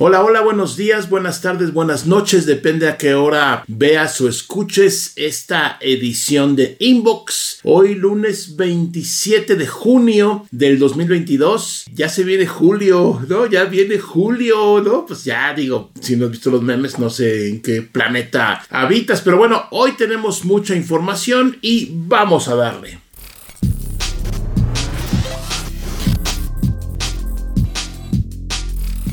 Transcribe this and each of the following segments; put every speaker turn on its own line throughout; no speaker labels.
Hola, hola, buenos días, buenas tardes, buenas noches, depende a qué hora veas o escuches esta edición de Inbox. Hoy lunes 27 de junio del 2022. Ya se viene julio, ¿no? Ya viene julio, ¿no? Pues ya digo, si no has visto los memes, no sé en qué planeta habitas, pero bueno, hoy tenemos mucha información y vamos a darle.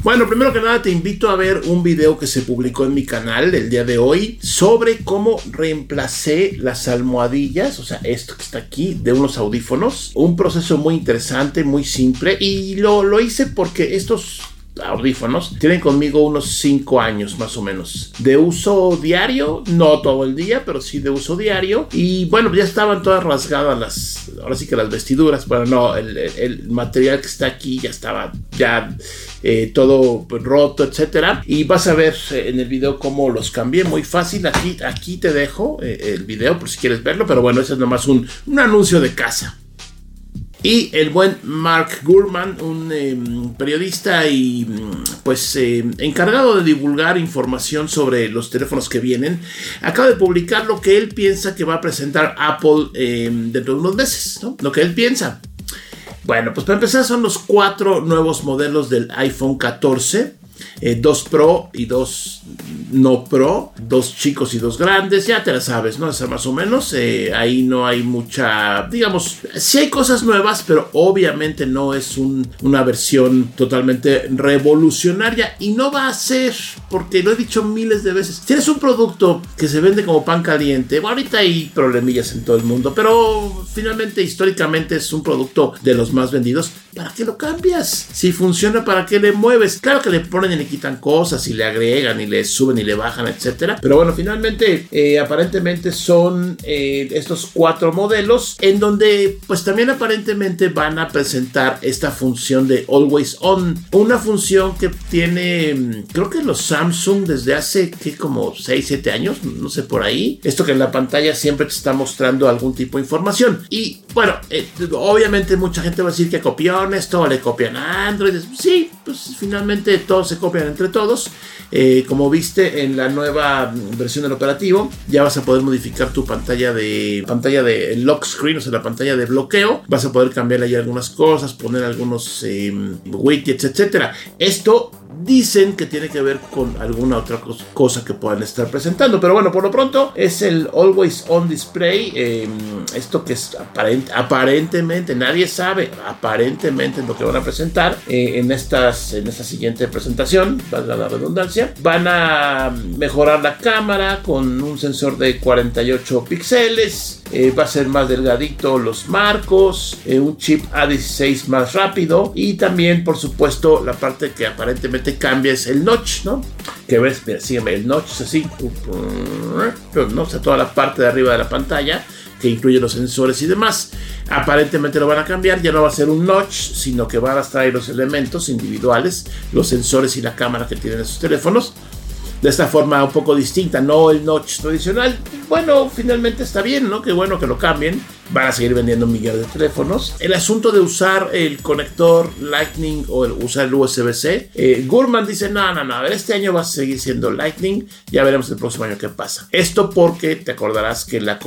Bueno, primero que nada te invito a ver un video que se publicó en mi canal el día de hoy sobre cómo reemplacé las almohadillas, o sea, esto que está aquí, de unos audífonos. Un proceso muy interesante, muy simple y lo, lo hice porque estos audífonos tienen conmigo unos 5 años más o menos. De uso diario no todo el día pero sí de uso diario. Y bueno ya estaban todas rasgadas las ahora sí que las vestiduras pero no el, material que está aquí ya estaba ya eh, todo roto etcétera. Y vas a ver eh, en el video cómo los cambié muy fácil. Aquí aquí te dejo eh, el video por si quieres verlo pero bueno ese es nomás un anuncio de casa y el buen Mark Gurman, un em, periodista y pues em, encargado de divulgar información sobre los teléfonos que vienen, acaba de publicar lo que él piensa que va a presentar Apple em, dentro de unos meses, ¿no? Lo que él piensa. Bueno, pues para empezar son los cuatro nuevos modelos del iPhone 14 eh, dos Pro y dos no Pro, dos chicos y dos grandes, ya te la sabes, ¿no? Esa más o menos, eh, ahí no hay mucha, digamos, sí hay cosas nuevas, pero obviamente no es una versión totalmente revolucionaria y no va a ser, porque lo he dicho miles de veces, si eres un producto que se vende como pan caliente, bueno, ahorita hay problemillas en todo el mundo, pero finalmente históricamente es un producto de los más vendidos, ¿para qué lo cambias? Si funciona, ¿para qué le mueves? Claro que le ponen y le quitan cosas y le agregan y le suben y le bajan, etcétera. Pero bueno, finalmente, eh, aparentemente son eh, estos cuatro modelos en donde, pues también aparentemente van a presentar esta función de Always On, una función que tiene, mm, creo que los Samsung desde hace que como 6, 7 años, no sé por ahí. Esto que en la pantalla siempre te está mostrando algún tipo de información. Y bueno, eh, obviamente mucha gente va a decir que copiaron esto, le copian a Android. Sí, pues finalmente todo se copian entre todos. Eh, como viste en la nueva versión del operativo, ya vas a poder modificar tu pantalla de pantalla de lock screen, o sea, la pantalla de bloqueo. Vas a poder cambiar ahí algunas cosas, poner algunos eh, widgets, etcétera. Esto dicen que tiene que ver con alguna otra cosa que puedan estar presentando. Pero bueno, por lo pronto es el Always On Display. Em, esto que es aparentemente, nadie sabe, aparentemente lo que van a presentar eh, en, estas, en esta siguiente presentación, valga la redundancia. Van a mejorar la cámara con un sensor de 48 píxeles. Eh, va a ser más delgadito los marcos, eh, un chip A16 más rápido y también por supuesto la parte que aparentemente cambia es el notch, ¿no? Que ves, mira, sígueme, el notch es así, ¿no? O sea, toda la parte de arriba de la pantalla que incluye los sensores y demás. Aparentemente lo van a cambiar, ya no va a ser un notch, sino que van a ahí los elementos individuales, los sensores y la cámara que tienen esos teléfonos de esta forma un poco distinta, no el notch tradicional. Bueno, finalmente está bien, ¿no? Qué bueno que lo cambien van a seguir vendiendo millones de teléfonos. El asunto de usar el conector Lightning o el, usar el USB-C, eh, Gurman dice, no, no, no, este año va a seguir siendo Lightning, ya veremos el próximo año qué pasa. Esto porque te acordarás que la,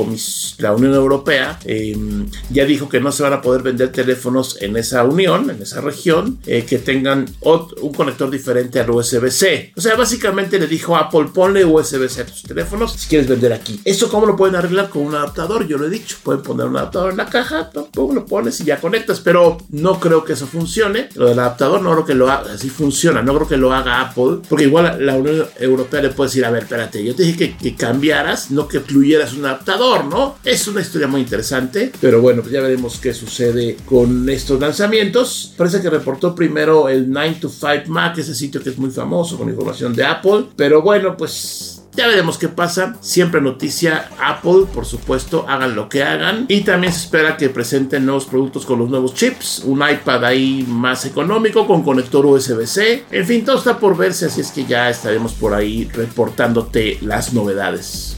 la Unión Europea em, ya dijo que no se van a poder vender teléfonos en esa unión, en esa región, eh, que tengan un conector diferente al USB-C. O sea, básicamente le dijo a Apple, ponle USB-C a tus teléfonos si quieres vender aquí. ¿Eso cómo lo pueden arreglar con un adaptador? Yo lo he dicho, pueden poner un adaptador en la caja, lo pones y ya conectas, pero no creo que eso funcione. Lo del adaptador no creo que lo haga, así funciona, no creo que lo haga Apple, porque igual la Unión Europea le puede decir, a ver, espérate, yo te dije que, cambiaras, no que incluyeras un adaptador, ¿no? Es una historia muy interesante, pero bueno, pues ya veremos qué sucede con estos lanzamientos. Parece que reportó primero el 9 to 5 Mac, ese sitio que es muy famoso con información de Apple, pero bueno, pues ya veremos qué pasa. Siempre noticia Apple, por supuesto, hagan lo que hagan. Y también se espera que presenten nuevos productos con los nuevos chips. Un iPad ahí más económico con conector USB-C. En fin, todo está por verse, así es que ya estaremos por ahí reportándote las novedades.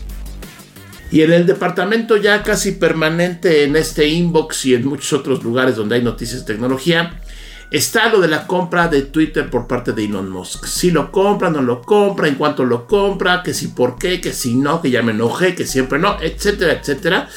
Y en el departamento ya casi permanente en este inbox y en muchos otros lugares donde hay noticias de tecnología, está lo de la compra de Twitter por parte de Elon Musk. Si lo compra, no lo compra, en cuanto lo compra, que si por qué, que si no, que ya me enojé, que siempre no, etcétera, etcétera.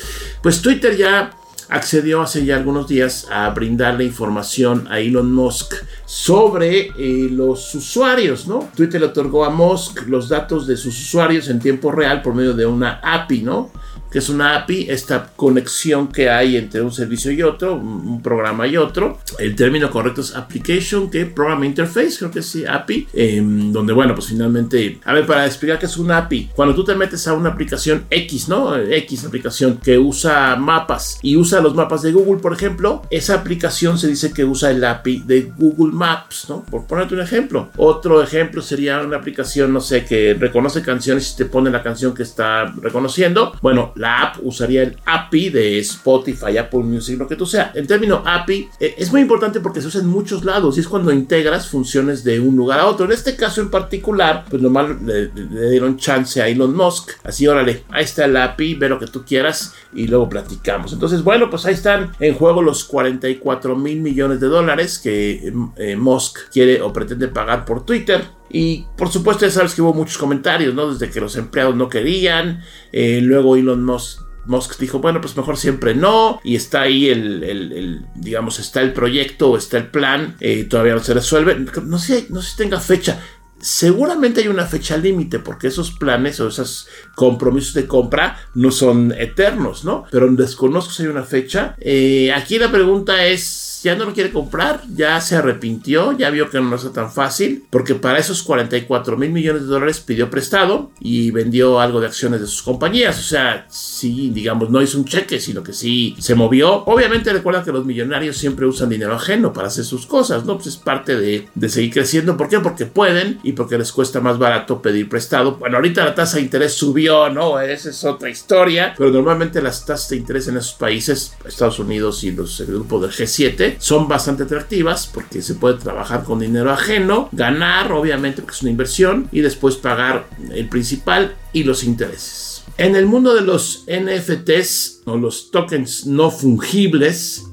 Pues Twitter ya accedió hace ya algunos días a brindarle información a Elon Musk sobre eh, los usuarios, ¿no? Twitter le otorgó a Musk los datos de sus usuarios en tiempo real por medio de una API, ¿no? Que es una API, esta conexión que hay entre un servicio y otro, un, programa y otro. El término correcto es Application, que Program Interface, creo que sí, API, em, donde, bueno, pues finalmente, a ver, para explicar qué es una API, cuando tú te metes a una aplicación X, ¿no? X aplicación que usa mapas y usa los mapas de Google, por ejemplo, esa aplicación se dice que usa el API de Google Maps, ¿no? Por ponerte un ejemplo. Otro ejemplo sería una aplicación, no sé, que reconoce canciones y te pone la canción que está reconociendo. Bueno, la app usaría el API de Spotify, Apple Music, lo que tú sea. El término API eh, es muy importante porque se usa en muchos lados y es cuando integras funciones de un lugar a otro. En este caso en particular, pues nomás le, le dieron chance a Elon Musk. Así, órale, ahí está el API, ve lo que tú quieras y luego platicamos. Entonces, bueno, pues ahí están en juego los 44 mil millones de dólares que eh, Musk quiere o pretende pagar por Twitter. Y por supuesto ya sabes que hubo muchos comentarios, ¿no? Desde que los empleados no querían, eh, luego Elon Musk dijo, bueno, pues mejor siempre no, y está ahí el, digamos, está el proyecto, está el plan, eh, todavía no se resuelve, no sé, no sé si tenga fecha, seguramente hay una fecha límite porque esos planes o esos compromisos de compra no son eternos, ¿no? Pero desconozco si hay una fecha. Eh, aquí la pregunta es ya no lo quiere comprar, ya se arrepintió, ya vio que no es tan fácil, porque para esos 44 mil millones de dólares pidió prestado y vendió algo de acciones de sus compañías. O sea, sí, digamos, no hizo un cheque, sino que sí se movió. Obviamente recuerda que los millonarios siempre usan dinero ajeno para hacer sus cosas, ¿no? Pues es parte de, de seguir creciendo. ¿Por qué? Porque pueden y porque les cuesta más barato pedir prestado. Bueno, ahorita la tasa de interés subió, ¿no? Esa es otra historia, pero normalmente las tasas de interés en esos países, Estados Unidos y los, el grupo del G7, son bastante atractivas porque se puede trabajar con dinero ajeno, ganar obviamente porque es una inversión y después pagar el principal y los intereses. En el mundo de los NFTs o los tokens no fungibles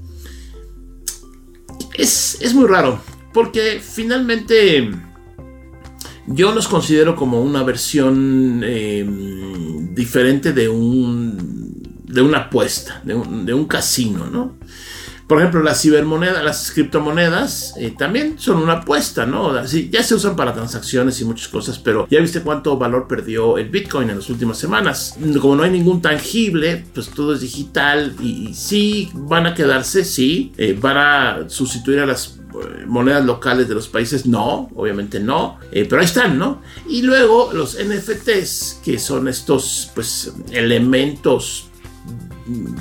es, es muy raro porque finalmente yo los considero como una versión eh, diferente de un de una apuesta, de un casino, ¿no? Por ejemplo, las cibermonedas, las criptomonedas eh, también son una apuesta, ¿no? Ya se usan para transacciones y muchas cosas, pero ya viste cuánto valor perdió el Bitcoin en las últimas semanas. Como no hay ningún tangible, pues todo es digital y, sí van a quedarse, sí, eh, van a sustituir a las eh, monedas locales de los países, no, obviamente no, pero ahí están, ¿no? Y luego los NFTs, que son estos, pues, elementos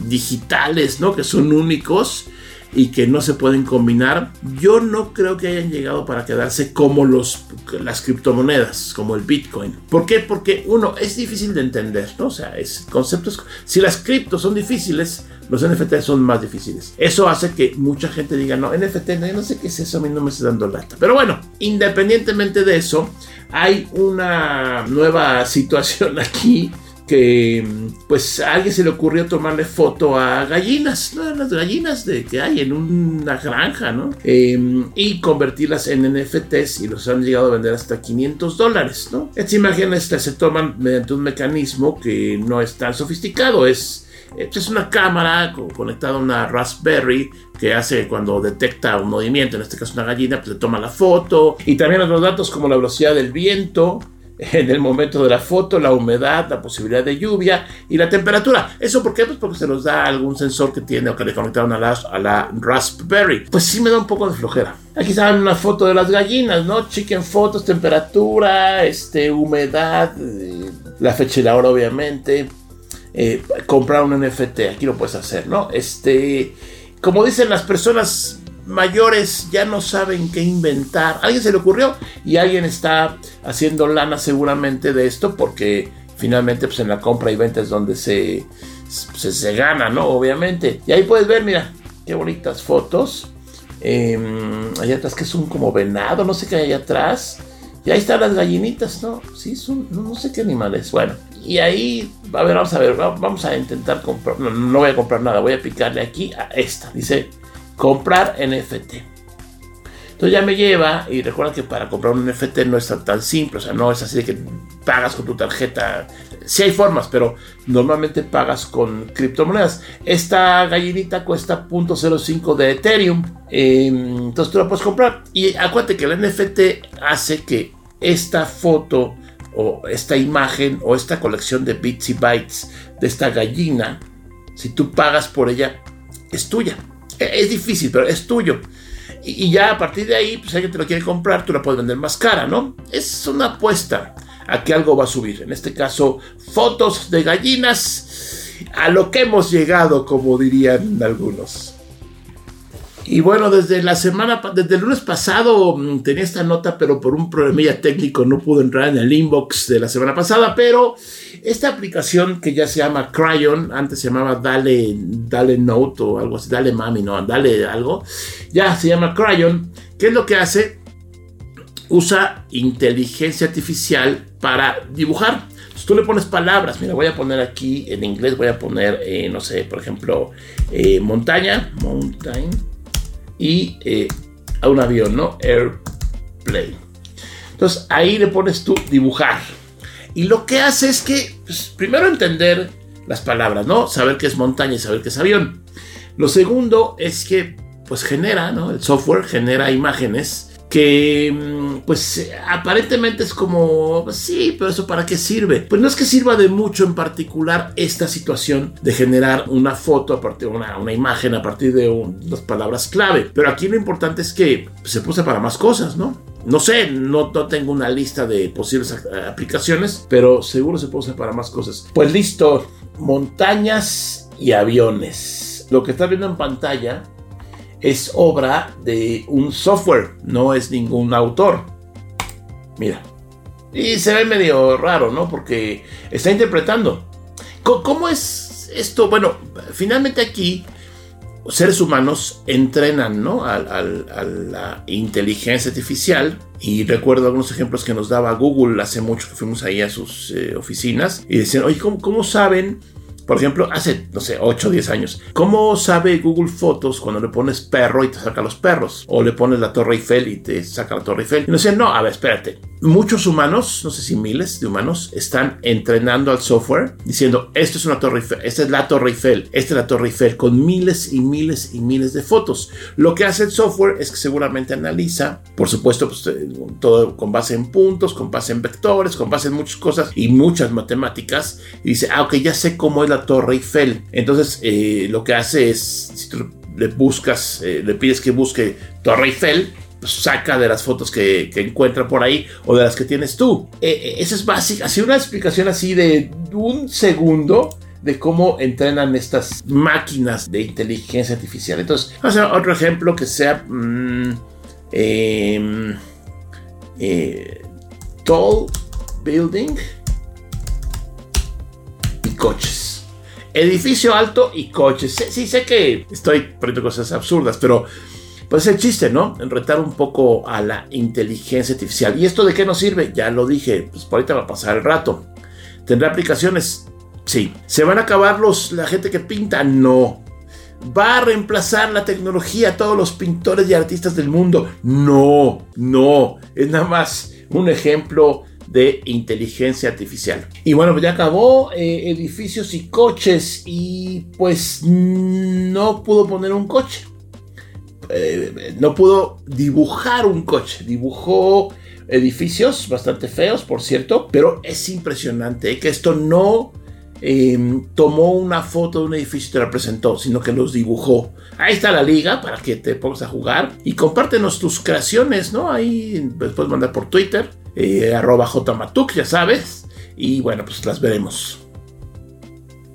digitales, ¿no? Que son únicos y que no se pueden combinar, yo no creo que hayan llegado para quedarse como los, las criptomonedas, como el Bitcoin. ¿Por qué? Porque uno, es difícil de entender, ¿no? O sea, es conceptos, si las criptos son difíciles, los NFT son más difíciles. Eso hace que mucha gente diga, no, NFT, no, sé qué es eso, a mí no me está dando lata. Pero bueno, independientemente de eso, hay una nueva situación aquí que pues a alguien se le ocurrió tomarle foto a gallinas, las gallinas de, que hay en una granja, ¿no? Em, y convertirlas en NFTs y los han llegado a vender hasta 500 dólares, ¿no? Estas imágenes se toman mediante un mecanismo que no es tan sofisticado, es, es una cámara conectada a una Raspberry que hace cuando detecta un movimiento, en este caso una gallina, pues le toma la foto y también otros datos como la velocidad del viento, en el momento de la foto, la humedad, la posibilidad de lluvia y la temperatura. ¿Eso por qué? Pues porque se nos da algún sensor que tiene o que le conectaron a la, a la Raspberry. Pues sí me da un poco de flojera. Aquí saben una foto de las gallinas, ¿no? Chicken fotos, temperatura, este, humedad, eh, la fecha y la hora obviamente. Eh, comprar un NFT, aquí lo puedes hacer, ¿no? Este, como dicen las personas mayores ya no saben qué inventar. alguien se le ocurrió y alguien está haciendo lana seguramente de esto porque finalmente pues en la compra y venta es donde se, se, gana, ¿no? Obviamente. Y ahí puedes ver, mira, qué bonitas fotos. Em, allá atrás que es un como venado, no sé qué hay allá atrás. Y ahí están las gallinitas, ¿no? Sí, son, no, sé qué animales. Bueno, y ahí, a ver, vamos a ver, vamos a intentar comprar. No, no voy a comprar nada, voy a picarle aquí a esta. Dice comprar NFT. Entonces ya me lleva y recuerda que para comprar un NFT no es tan, simple, o sea, no es así de que pagas con tu tarjeta. Sí hay formas, pero normalmente pagas con criptomonedas. Esta gallinita cuesta 0.05 de Ethereum, em, entonces tú la puedes comprar. Y acuérdate que el NFT hace que esta foto o esta imagen o esta colección de bits y bytes de esta gallina, si tú pagas por ella, es tuya. Es difícil, pero es tuyo. Y, ya a partir de ahí, pues alguien te lo quiere comprar, tú la puedes vender más cara, ¿no? Es una apuesta a que algo va a subir. En este caso, fotos de gallinas a lo que hemos llegado, como dirían algunos. Y bueno, desde la semana, desde el lunes pasado mm, tenía esta nota, pero por un problemilla técnico no pudo entrar en el inbox de la semana pasada, pero esta aplicación que ya se llama Cryon, antes se llamaba Dale, Dale Note o algo así, Dale Mami, no, Dale algo, ya se llama Cryon. ¿Qué es lo que hace? Usa inteligencia artificial para dibujar. Entonces, tú le pones palabras, mira, voy a poner aquí en inglés, voy a poner, eh, no sé, por ejemplo, eh, montaña, mountain y eh, a un avión, ¿no? Airplane. Entonces ahí le pones tú dibujar. Y lo que hace es que, pues, primero entender las palabras, ¿no? Saber qué es montaña y saber qué es avión. Lo segundo es que, pues genera, ¿no? El software genera imágenes que mm, pues aparentemente es como, sí, pero eso para qué sirve? Pues no es que sirva de mucho en particular esta situación de generar una foto a partir de una, una imagen a partir de unas palabras clave, pero aquí lo importante es que se puse para más cosas, ¿no? No sé, no, no, tengo una lista de posibles aplicaciones, pero seguro se puede usar para más cosas. Pues listo, montañas y aviones. Lo que está viendo en pantalla es obra de un software, no es ningún autor. Mira. Y se ve medio raro, ¿no? Porque está interpretando. ¿Cómo es esto? Bueno, finalmente aquí seres humanos entrenan ¿no? a, la inteligencia artificial. Y recuerdo algunos ejemplos que nos daba Google hace mucho que fuimos ahí a sus eh, oficinas y decían, oye, ¿cómo, ¿cómo, saben por ejemplo, hace, no sé, 8 o 10 años. ¿Cómo sabe Google Fotos cuando le pones perro y te saca los perros? O le pones la Torre Eiffel y te saca la Torre Eiffel. Y no sé, no, a ver, espérate. Muchos humanos, no sé si miles de humanos, están entrenando al software diciendo, esto es una Torre Eiffel, esta es la Torre Eiffel, esta es la Torre Eiffel, con miles y miles y miles de fotos. Lo que hace el software es que seguramente analiza, por supuesto, pues, eh, todo con base en puntos, con base en vectores, con base en muchas cosas y muchas matemáticas. Y dice, ah, ok, ya sé cómo es la Torre Eiffel. Entonces, eh, lo que hace es, si tú le buscas, eh, le pides que busque Torre Eiffel, saca de las fotos que, encuentra por ahí o de las que tienes tú. Eh, esa es básica, así una explicación así de un segundo de cómo entrenan estas máquinas de inteligencia artificial. Entonces, vamos a otro ejemplo que sea mm, em, tall building y coches. Edificio alto y coches. Sí, sé que estoy poniendo cosas absurdas, pero pues el chiste, ¿no? En retar un poco a la inteligencia artificial. ¿Y esto de qué nos sirve? Ya lo dije, pues por ahorita va a pasar el rato. ¿Tendrá aplicaciones? Sí. ¿Se van a acabar los, la gente que pinta? No. ¿Va a reemplazar la tecnología a todos los pintores y artistas del mundo? No, no. Es nada más un ejemplo de inteligencia artificial. Y bueno, pues ya acabó eh, edificios y coches y pues no pudo poner un coche. Eh, no pudo dibujar un coche. Dibujó edificios bastante feos, por cierto, pero es impresionante que esto no em, tomó una foto de un edificio y te la presentó, sino que los dibujó. Ahí está la liga para que te pongas a jugar y compártenos tus creaciones, ¿no? Ahí puedes mandar por Twitter eh, arroba jmatuk, ya sabes. Y bueno, pues las veremos.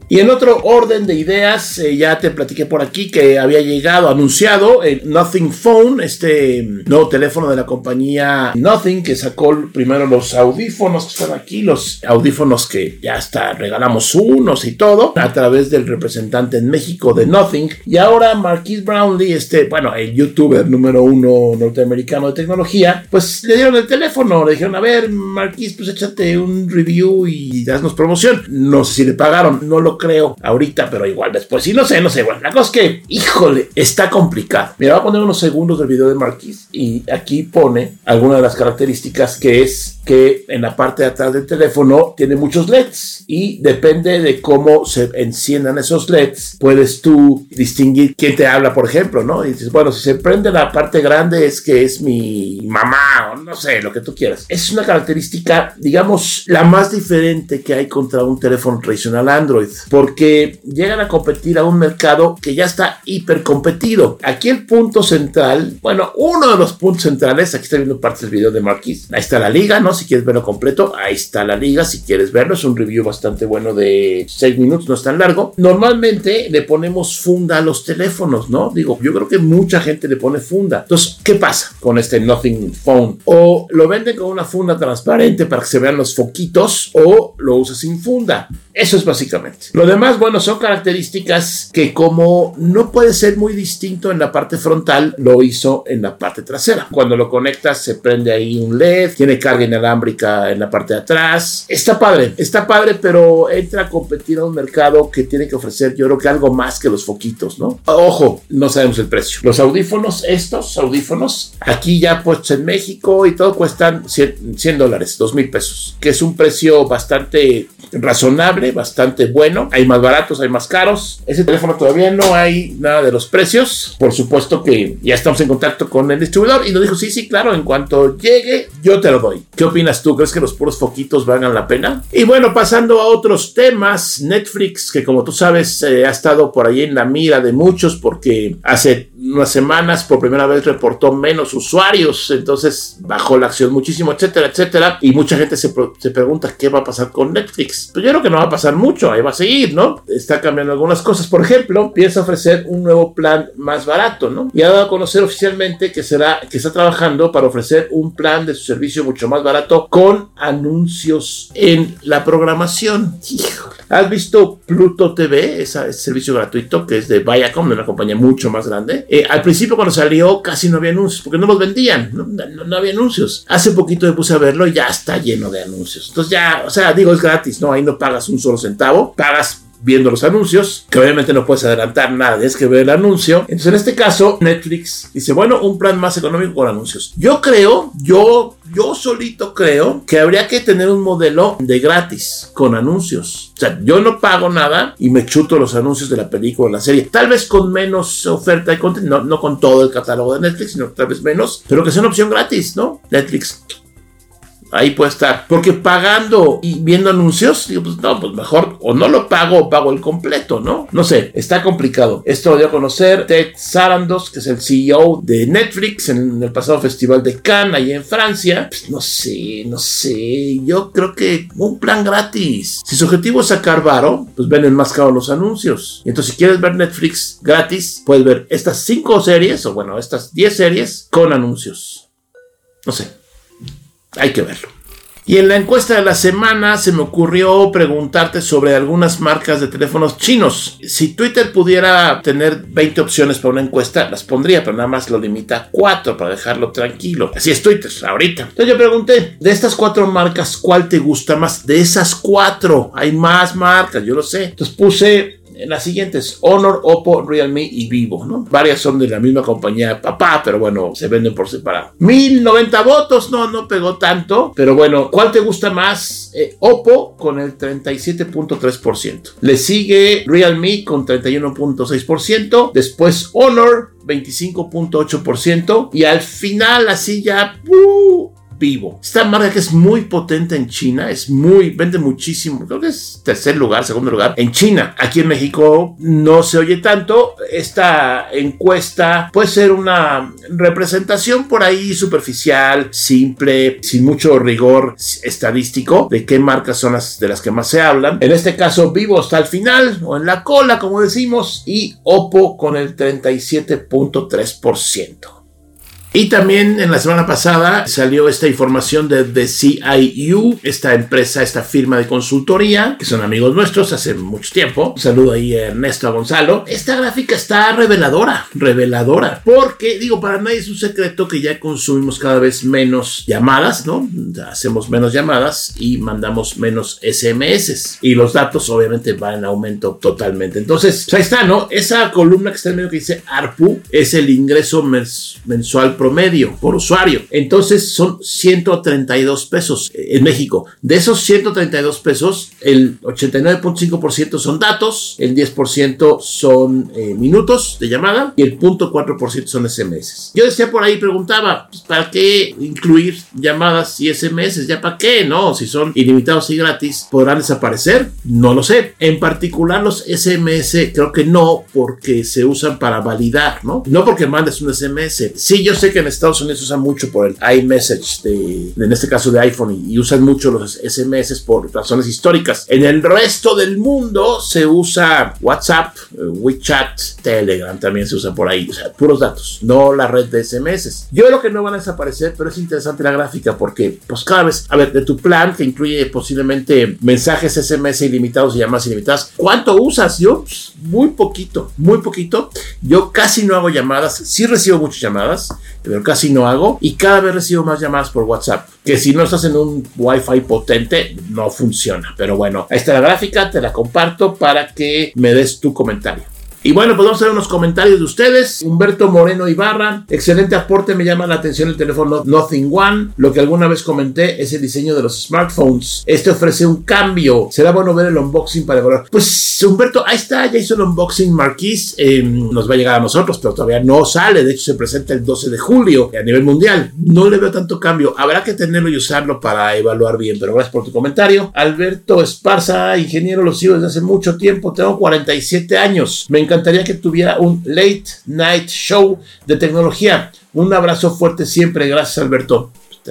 Y en otro orden de ideas, eh, ya te platiqué por aquí que había llegado, anunciado el Nothing Phone, este nuevo teléfono de la compañía Nothing, que sacó primero los audífonos que están aquí, los audífonos que ya hasta regalamos unos y todo, a través del representante en México de Nothing. Y ahora Marquis Brownlee, este, bueno, el youtuber número uno norteamericano de tecnología, pues le dieron el teléfono, le dijeron, a ver, Marquis, pues échate un review y haznos promoción. No sé si le pagaron, no lo creo, ahorita, pero igual después. Sí, no sé, no sé. Bueno, la cosa es que, híjole, está complicado. Mira, voy a poner unos segundos del video de Marquis y aquí pone algunas de las características que es que en la parte de atrás del teléfono tiene muchos LEDs y depende de cómo se enciendan esos LEDs, puedes tú distinguir quién te habla, por ejemplo, ¿no? Y dices, bueno, si se prende la parte grande es que es mi mamá o no sé, lo que tú quieras. Es una característica, digamos, la más diferente que hay contra un teléfono tradicional Android, porque llegan a competir a un mercado que ya está hiper competido. Aquí el punto central, bueno, uno de los puntos centrales, aquí está viendo parte del video de Marquis, ahí está la liga, ¿no? Si quieres verlo completo, ahí está la liga, si quieres verlo, es un review bastante bueno de 6 minutos, no es tan largo. Normalmente le ponemos funda a los teléfonos, ¿no? Digo, yo creo que mucha gente le pone funda. Entonces, ¿qué pasa con este Nothing Phone? O lo venden con una funda transparente para que se vean los foquitos o lo usas sin funda. Eso es básicamente. Lo demás, bueno, son características que como no puede ser muy distinto en la parte frontal, lo hizo en la parte trasera. Cuando lo conectas se prende ahí un LED, tiene carga inalámbrica en la parte de atrás. Está padre, está padre, pero entra a competir a un mercado que tiene que ofrecer yo creo que algo más que los foquitos, ¿no? Ojo, no sabemos el precio. Los audífonos, estos audífonos, aquí ya puestos en México y todo cuestan 100, 100 dólares, 2 mil pesos, que es un precio bastante razonable, bastante bueno. Hay más baratos, hay más caros. Ese teléfono todavía no hay nada de los precios. Por supuesto que ya estamos en contacto con el distribuidor y nos dijo, sí, sí, claro, en cuanto llegue, yo te lo doy. ¿Qué opinas tú? ¿Crees que los puros foquitos valgan la pena? Y bueno, pasando a otros temas, Netflix, que como tú sabes, eh, ha estado por ahí en la mira de muchos porque hace unas semanas por primera vez reportó menos usuarios, entonces bajó la acción muchísimo, etcétera, etcétera. Y mucha gente se, se pregunta qué va a pasar con Netflix. Pues yo creo que no va a pasar mucho, ahí va a seguir, ¿no? Está cambiando algunas cosas. Por ejemplo, piensa ofrecer un nuevo plan más barato, ¿no? Y ha dado a conocer oficialmente que será, que está trabajando para ofrecer un plan de su servicio mucho más barato con anuncios en la programación. Híjole. ¿Has visto Pluto TV? Ese, servicio gratuito que es de Viacom, de una compañía mucho más grande. Eh, al principio cuando salió casi no había anuncios porque no los vendían, no, había anuncios. Hace poquito me puse a verlo y ya está lleno de anuncios. Entonces ya, o sea, digo, es gratis, ¿no? Ahí no pagas un solo centavo, pagas viendo los anuncios, que obviamente no puedes adelantar nada, es que ver el anuncio. Entonces, en este caso, Netflix dice, bueno, un plan más económico con anuncios. Yo creo, yo, yo solito creo que habría que tener un modelo de gratis con anuncios. O sea, yo no pago nada y me chuto los anuncios de la película o la serie. Tal vez con menos oferta de contenido, no, no con todo el catálogo de Netflix, sino tal vez menos, pero que sea una opción gratis, ¿no? Netflix ahí puede estar. Porque pagando y viendo anuncios, digo, pues no, pues mejor o no lo pago o pago el completo, ¿no? No sé, está complicado. Esto lo dio a conocer Ted Sarandos, que es el CEO de Netflix en el pasado festival de Cannes, ahí en Francia. Pues no sé, no sé. Yo creo que un plan gratis. Si su objetivo es sacar varo, pues venden más caro los anuncios. Y entonces, si quieres ver Netflix gratis, puedes ver estas cinco series, o bueno, estas 10 series con anuncios. No sé. Hay que verlo. Y en la encuesta de la semana se me ocurrió preguntarte sobre algunas marcas de teléfonos chinos. Si Twitter pudiera tener 20 opciones para una encuesta, las pondría, pero nada más lo limita a 4 para dejarlo tranquilo. Así es Twitter, ahorita. Entonces yo pregunté, de estas cuatro marcas, ¿cuál te gusta más? De esas cuatro, hay más marcas, yo lo sé. Entonces puse las siguientes, Honor, Oppo, Realme y Vivo, ¿no? Varias son de la misma compañía papá, pero bueno, se venden por separado. 1090 votos, no, no pegó tanto, pero bueno, ¿cuál te gusta más? Eh, Oppo con el 37.3%. Le sigue Realme con 31.6%, después Honor 25.8% y al final así ya... ¡uh! Vivo. Esta marca que es muy potente en China, es muy, vende muchísimo, creo que es tercer lugar, segundo lugar en China. Aquí en México no se oye tanto. Esta encuesta puede ser una representación por ahí superficial, simple, sin mucho rigor estadístico de qué marcas son las de las que más se hablan. En este caso, Vivo está al final o en la cola, como decimos, y Oppo con el 37.3%. Y también en la semana pasada salió esta información de, The CIU, esta empresa, esta firma de consultoría, que son amigos nuestros hace mucho tiempo. Un saludo ahí a Ernesto, a Gonzalo. Esta gráfica está reveladora, reveladora, porque digo, para nadie es un secreto que ya consumimos cada vez menos llamadas, ¿no? Hacemos menos llamadas y mandamos menos SMS. Y los datos obviamente van en aumento totalmente. Entonces, ahí está, ¿no? Esa columna que está en medio que dice ARPU es el ingreso mensual promedio por usuario. Entonces son 132 pesos en México. De esos 132 pesos, el 89.5% son datos, el 10% son eh, minutos de llamada y el 0.4% son SMS. Yo decía por ahí, preguntaba, pues, ¿para qué incluir llamadas y SMS? ¿Ya para qué? No, si son ilimitados y gratis, ¿podrán desaparecer? No lo sé. En particular los SMS creo que no, porque se usan para validar, ¿no? No porque mandes un SMS. Sí, yo sé que en Estados Unidos usan mucho por el iMessage, de, en este caso de iPhone, y, usan mucho los SMS por razones históricas. En el resto del mundo se usa WhatsApp, eh, WeChat, Telegram también se usa por ahí. O sea, puros datos, no la red de SMS. Yo creo que no van a desaparecer, pero es interesante la gráfica porque, pues cada vez, a ver, de tu plan que incluye posiblemente mensajes SMS ilimitados y llamadas ilimitadas, ¿cuánto usas? Yo, pues, muy poquito, muy poquito. Yo casi no hago llamadas, sí recibo muchas llamadas, pero casi no hago y cada vez recibo más llamadas por WhatsApp, que si no estás en un Wi-Fi potente no funciona. Pero bueno, ahí está la gráfica, te la comparto para que me des tu comentario. Y bueno, pues vamos a ver unos comentarios de ustedes. Humberto Moreno Ibarra, excelente aporte, me llama la atención el teléfono Nothing One. Lo que alguna vez comenté es el diseño de los smartphones. Este ofrece un cambio. Será bueno ver el unboxing para evaluar. Pues Humberto, ahí está, ya hizo el unboxing Marquis. Em, nos va a llegar a nosotros, pero todavía no sale. De hecho, se presenta el 12 de julio a nivel mundial. No le veo tanto cambio. Habrá que tenerlo y usarlo para evaluar bien. Pero gracias por tu comentario. Alberto Esparza, ingeniero, lo sigo desde hace mucho tiempo. Tengo 47 años. Me encanta encantaría que tuviera un late night show de tecnología. Un abrazo fuerte siempre. Gracias, Alberto.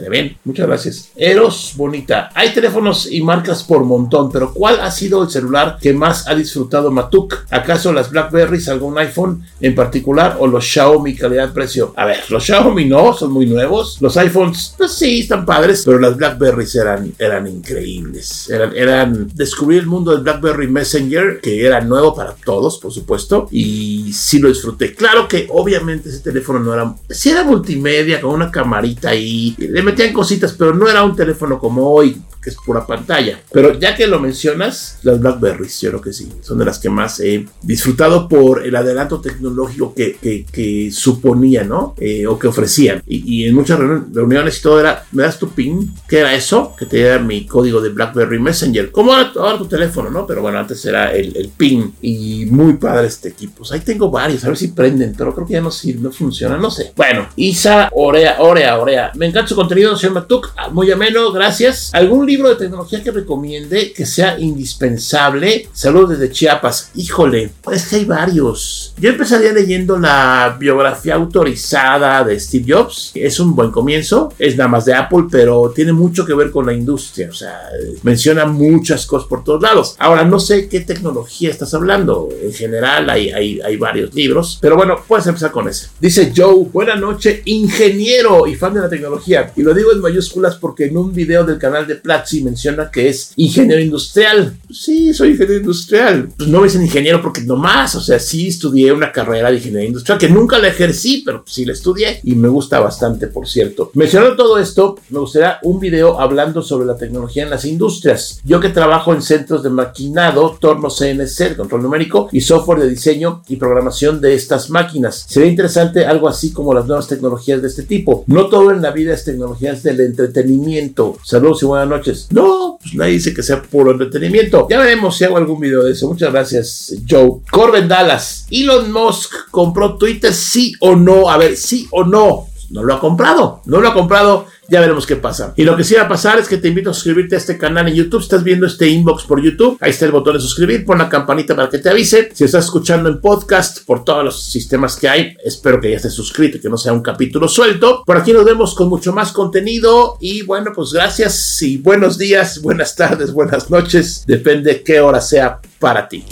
Bien, muchas gracias. Eros Bonita. Hay teléfonos y marcas por montón, pero ¿cuál ha sido el celular que más ha disfrutado Matuk? ¿Acaso las Blackberries, algún iPhone en particular o los Xiaomi calidad-precio? A ver, los Xiaomi no, son muy nuevos. Los iPhones, pues sí, están padres, pero las Blackberries eran, eran increíbles. Eran, eran descubrir el mundo del Blackberry Messenger, que era nuevo para todos, por supuesto, y sí lo disfruté. Claro que obviamente ese teléfono no era, sí era multimedia con una camarita ahí, metían cositas, pero no era un teléfono como hoy, que es pura pantalla. Pero ya que lo mencionas, las Blackberries, yo creo que sí, son de las que más he disfrutado por el adelanto tecnológico que, que, suponía, ¿no? Eh, o que ofrecían. Y, en muchas reuniones y todo era, ¿me das tu PIN? ¿Qué era eso? Que te diera mi código de BlackBerry Messenger. Como ahora, tu teléfono, ¿no? Pero bueno, antes era el, el, PIN. Y muy padre este equipo. Ahí tengo varios, a ver si prenden, pero creo que ya no, sirve, no funciona, no sé. Bueno, Isa Orea, Orea, Orea. Me encanta su contenido, señor Matuk. Muy ameno, gracias. ¿Algún libro de tecnología que recomiende que sea indispensable? Saludos desde Chiapas. Híjole, es que hay varios. Yo empezaría leyendo la biografía autorizada de Steve Jobs. Es un buen comienzo. Es nada más de Apple, pero tiene mucho que ver con la industria. O sea, menciona muchas cosas por todos lados. Ahora, no sé qué tecnología estás hablando. En general, hay, hay, hay varios libros. Pero bueno, puedes empezar con ese. Dice Joe, buena noche, ingeniero y fan de la tecnología. Y lo digo en mayúsculas porque en un video del canal de Platzi menciona que es ingeniero industrial. Sí, soy ingeniero industrial. Pues no ves en ingeniero porque nomás, o sea, sí estudié una carrera de ingeniería industrial que nunca la ejercí, pero sí la estudié y me gusta bastante, por cierto. Mencionando todo esto, me gustaría un video hablando sobre la tecnología en las industrias. Yo que trabajo en centros de maquinado, torno CNC, control numérico y software de diseño y programación de estas máquinas. Sería interesante algo así como las nuevas tecnologías de este tipo. No todo en la vida es tecnologías del entretenimiento. Saludos y buenas noches. No, pues nadie dice que sea puro entretenimiento. Ya veremos si hago algún video de eso. Muchas gracias, Joe. Corbin Dallas. Elon Musk compró Twitter, sí o no. A ver, sí o no. No lo ha comprado. No lo ha comprado ya veremos qué pasa. Y lo que sí va a pasar es que te invito a suscribirte a este canal en YouTube. Si estás viendo este inbox por YouTube, ahí está el botón de suscribir. Pon la campanita para que te avise. Si estás escuchando en podcast por todos los sistemas que hay, espero que ya estés suscrito y que no sea un capítulo suelto. Por aquí nos vemos con mucho más contenido. Y bueno, pues gracias y buenos días, buenas tardes, buenas noches. Depende qué hora sea para ti.